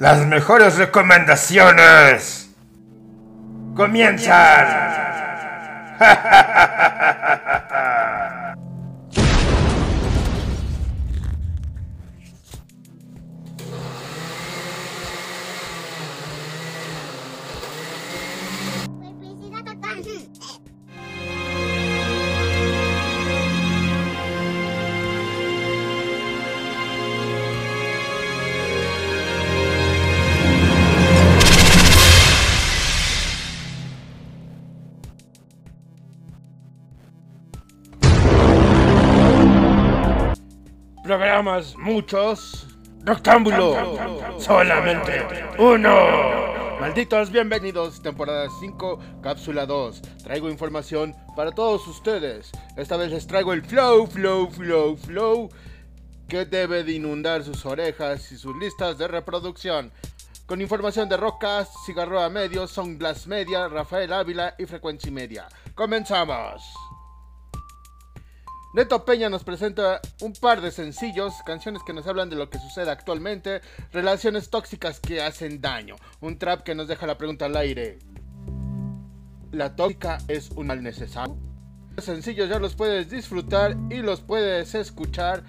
Las mejores recomendaciones comienzan. Programas muchos. Rectángulo. Solamente uno. Malditos, bienvenidos. Temporada 5, cápsula 2. Traigo información para todos ustedes. Esta vez les traigo el flow, flow, flow, flow. Que debe de inundar sus orejas y sus listas de reproducción. Con información de Rockcast, Cigarroa Medios, Songblast Media, Rafael Ávila y Frecuencia Media. Comenzamos. Neto Peña nos presenta un par de sencillos, canciones que nos hablan de lo que sucede actualmente, relaciones tóxicas que hacen daño, un trap que nos deja la pregunta al aire. ¿La tóxica es un mal necesario? Los sencillos ya los puedes disfrutar y los puedes escuchar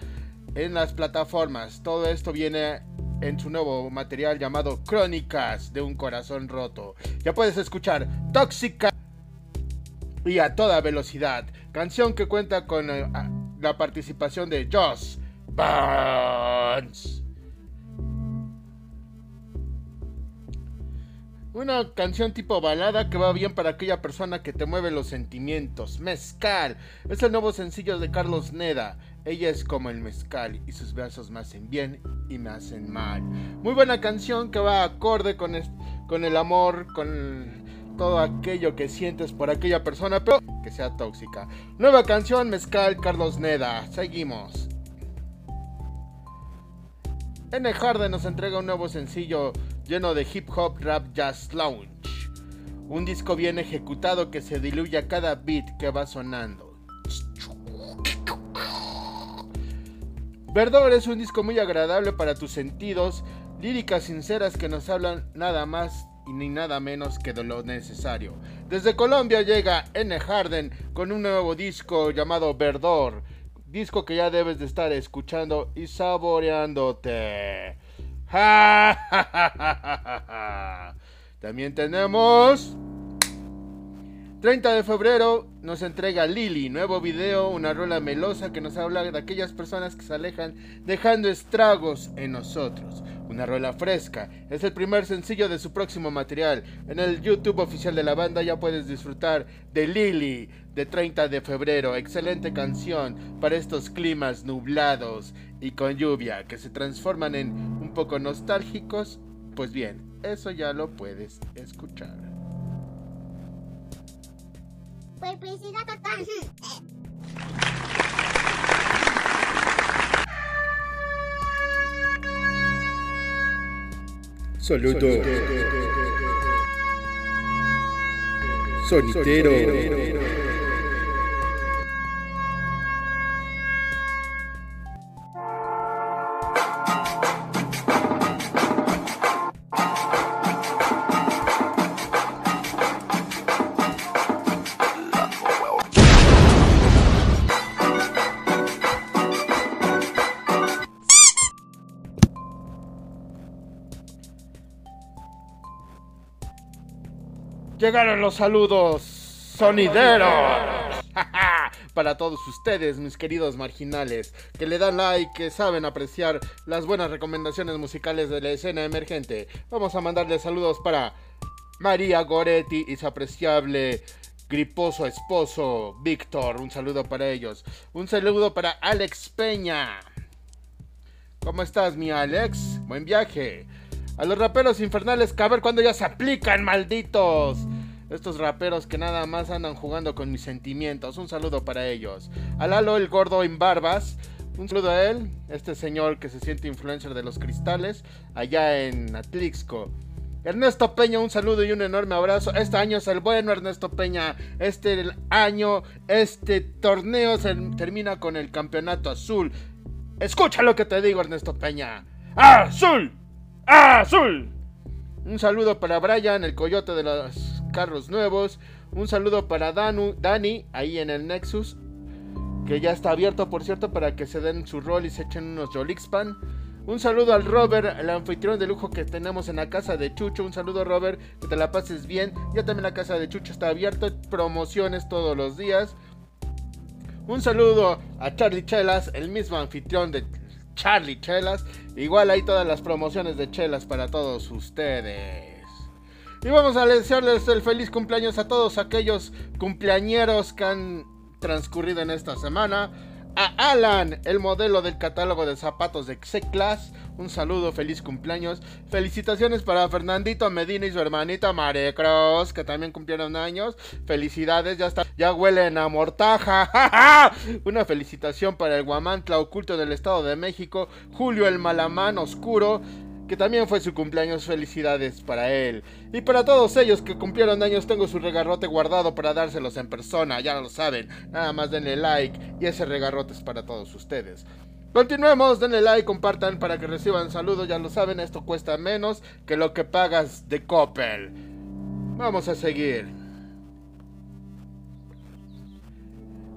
en las plataformas. Todo esto viene en su nuevo material llamado Crónicas de un corazón roto. Ya puedes escuchar Tóxica y a toda velocidad. Canción que cuenta con eh, la participación de Joss Barnes. Una canción tipo balada que va bien para aquella persona que te mueve los sentimientos. Mezcal. Es el nuevo sencillo de Carlos Neda. Ella es como el mezcal y sus versos me hacen bien y me hacen mal. Muy buena canción que va acorde con, con el amor, con todo aquello que sientes por aquella persona, pero que sea tóxica. Nueva canción, Mezcal, Carlos Neda. Seguimos. N. Harden nos entrega un nuevo sencillo lleno de hip hop, rap, jazz, lounge. Un disco bien ejecutado que se diluye a cada beat que va sonando. Verdor es un disco muy agradable para tus sentidos, líricas sinceras que nos hablan nada más y ni nada menos que de lo necesario. Desde Colombia llega N. Harden con un nuevo disco llamado Verdor, disco que ya debes de estar escuchando y saboreándote. También tenemos 30 de febrero nos entrega Lily, nuevo video, una rola melosa que nos habla de aquellas personas que se alejan dejando estragos en nosotros. Una rola fresca, es el primer sencillo de su próximo material. En el YouTube oficial de la banda ya puedes disfrutar de Lily de 30 de febrero, excelente canción para estos climas nublados y con lluvia que se transforman en un poco nostálgicos. Pues bien, eso ya lo puedes escuchar. Saludos. Sonitero. Llegaron los saludos sonideros. Para todos ustedes, mis queridos marginales, que le dan like, que saben apreciar las buenas recomendaciones musicales de la escena emergente. Vamos a mandarle saludos para María Goretti y su apreciable griposo esposo, Víctor. Un saludo para ellos. Un saludo para Alex Peña. ¿Cómo estás, mi Alex? Buen viaje. A los raperos infernales, que a ver cuándo ya se aplican, malditos. Estos raperos que nada más andan jugando con mis sentimientos. Un saludo para ellos. A Lalo el gordo en barbas. Un saludo a él, este señor que se siente influencer de los cristales, allá en Atlixco. Ernesto Peña, un saludo y un enorme abrazo. Este año es el bueno, Ernesto Peña. Este año, este torneo se termina con el campeonato azul. Escucha lo que te digo, Ernesto Peña. ¡Azul! ¡Azul! Un saludo para Brian, el coyote de los carros nuevos. Un saludo para Danu, Dani, ahí en el Nexus. Que ya está abierto, por cierto, para que se den su rol y se echen unos Jolixpan. Un saludo al Robert, el anfitrión de lujo que tenemos en la casa de Chucho. Un saludo, Robert, que te la pases bien. Ya también la casa de Chucho está abierta, promociones todos los días. Un saludo a Charlie Chelas, el mismo anfitrión de Charlie Chelas. Igual hay todas las promociones de Chelas para todos ustedes. Y vamos a desearles el feliz cumpleaños a todos aquellos cumpleañeros que han transcurrido en esta semana. A Alan, el modelo del catálogo de zapatos de C-Class. Un saludo, feliz cumpleaños. Felicitaciones para Fernandito Medina y su hermanita Mare Cross, que también cumplieron años. Felicidades, ya está, ya huelen a mortaja. Una felicitación para el Guamantla oculto del Estado de México, Julio el Malamán Oscuro que también fue su cumpleaños, felicidades para él. Y para todos ellos que cumplieron años, tengo su regarrote guardado para dárselos en persona, ya lo saben, nada más denle like y ese regarrote es para todos ustedes. Continuemos, denle like, compartan para que reciban saludos, ya lo saben, esto cuesta menos que lo que pagas de Coppel. Vamos a seguir.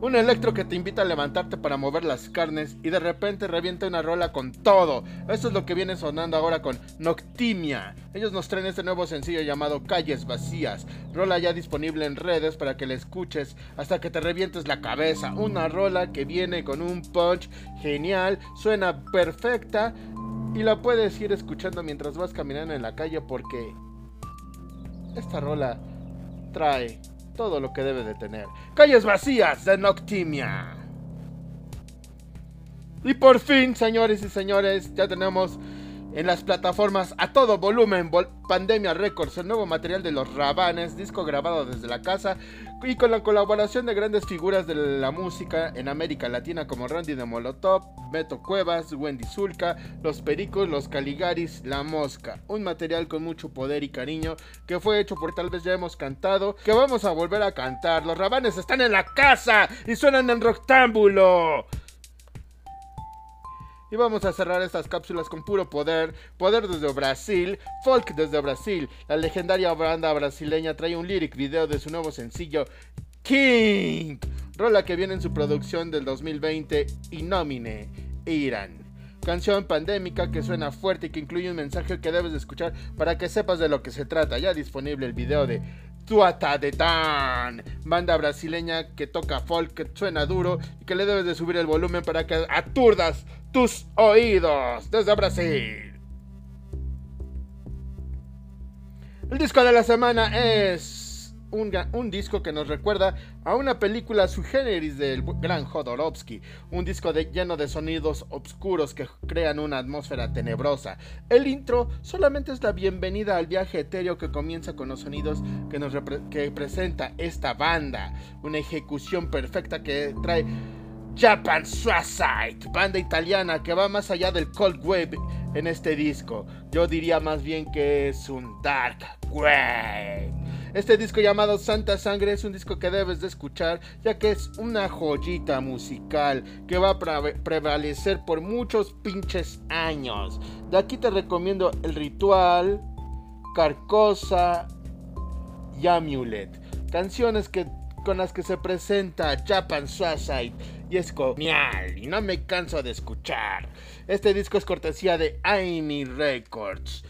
Un electro que te invita a levantarte para mover las carnes y de repente revienta una rola con todo. Eso es lo que viene sonando ahora con Noctimia. Ellos nos traen este nuevo sencillo llamado Calles Vacías. Rola ya disponible en redes para que la escuches hasta que te revientes la cabeza. Una rola que viene con un punch genial, suena perfecta y la puedes ir escuchando mientras vas caminando en la calle porque esta rola trae todo lo que debe de tener. Calles vacías de Noctimia. Y por fin, señores y señores, ya tenemos en las plataformas a todo volumen Pandemia Records, el nuevo material de los Rabanes, disco grabado desde la casa y con la colaboración de grandes figuras de la música en América Latina como Randy de Molotov, Beto Cuevas, Wendy Zulka, Los Pericos, Los Caligaris, La Mosca. Un material con mucho poder y cariño que fue hecho por tal vez ya hemos cantado, que vamos a volver a cantar. Los Rabanes están en la casa y suenan en Roctámbulo. Y vamos a cerrar estas cápsulas con puro poder. Poder desde Brasil, folk desde Brasil. La legendaria banda brasileña trae un lyric video de su nuevo sencillo King. Rola que viene en su producción del 2020 y nomine Irán. Canción pandémica que suena fuerte y que incluye un mensaje que debes de escuchar para que sepas de lo que se trata. Ya disponible el video de Tuata de Tan, banda brasileña que toca folk, que suena duro y que le debes de subir el volumen para que aturdas tus oídos desde Brasil. El disco de la semana es un, disco que nos recuerda a una película su generis del gran Jodorowsky, un disco lleno de sonidos oscuros que crean una atmósfera tenebrosa. El intro solamente es la bienvenida al viaje etéreo que comienza con los sonidos que nos que presenta esta banda, una ejecución perfecta que trae Japan Suicide, banda italiana que va más allá del cold wave en este disco. Yo diría más bien que es un dark wave. Este disco llamado Santa Sangre es un disco que debes de escuchar ya que es una joyita musical que va a prevalecer por muchos pinches años. De aquí te recomiendo El Ritual, Carcosa y Amulet. Canciones que con las que se presenta Japan Suicide y es genial y no me canso de escuchar. Este disco es cortesía de Amy Records.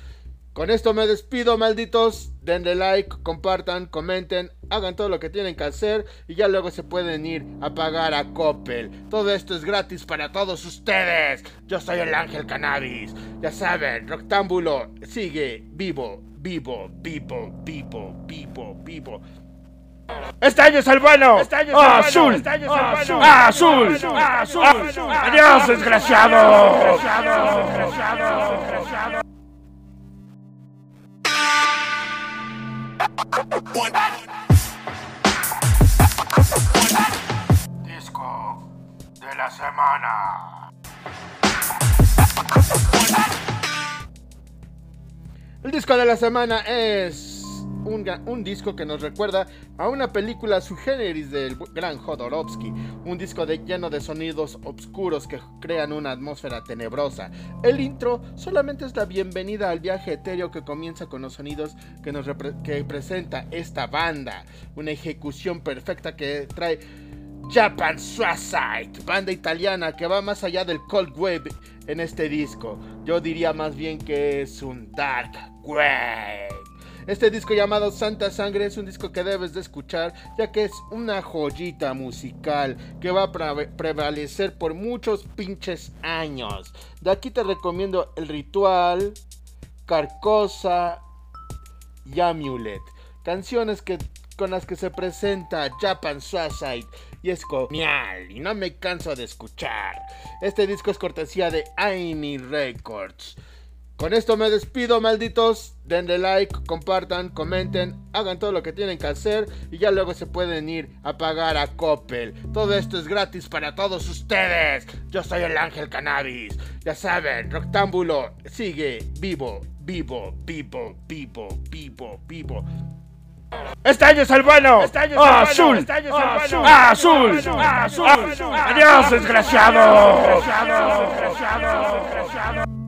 Con esto me despido, malditos. Denle like, compartan, comenten, hagan todo lo que tienen que hacer y ya luego se pueden ir a pagar a Coppel. Todo esto es gratis para todos ustedes. Yo soy el Ángel Cannabis. Ya saben, Rectángulo sigue vivo, vivo, vivo, vivo, vivo, vivo. Este año es el bueno. Este año es el azul. Este año es el bueno. Azul. Azul. Azul. Adiós, desgraciado. Desgraciado. Desgraciado. Desgraciado. Disco de la semana. El disco de la semana es un, disco que nos recuerda a una película su generis del gran Jodorowsky, un disco lleno de sonidos oscuros que crean una atmósfera tenebrosa. El intro solamente es la bienvenida al viaje etéreo que comienza con los sonidos que nos que presenta esta banda, una ejecución perfecta que trae Japan Suicide, banda italiana que va más allá del cold wave en este disco. Yo diría más bien que es un dark wave. Este disco llamado Santa Sangre es un disco que debes de escuchar ya que es una joyita musical que va a prevalecer por muchos pinches años. De aquí te recomiendo El Ritual, Carcosa y Amulet. Canciones que, con las que se presenta Japan Suicide y es genial y no me canso de escuchar. Este disco es cortesía de Aini Records. Con esto me despido, malditos. Denle like, compartan, comenten, hagan todo lo que tienen que hacer y ya luego se pueden ir a pagar a Coppel. Todo esto es gratis para todos ustedes. Yo soy el Ángel Cannabis. Ya saben, Rectángulo sigue vivo, vivo, vivo, vivo, vivo, vivo. Este año es el bueno. Este año es el azul. Este año es el bueno. Azul. Azul. Adiós, desgraciado. Desgraciado. Desgraciado.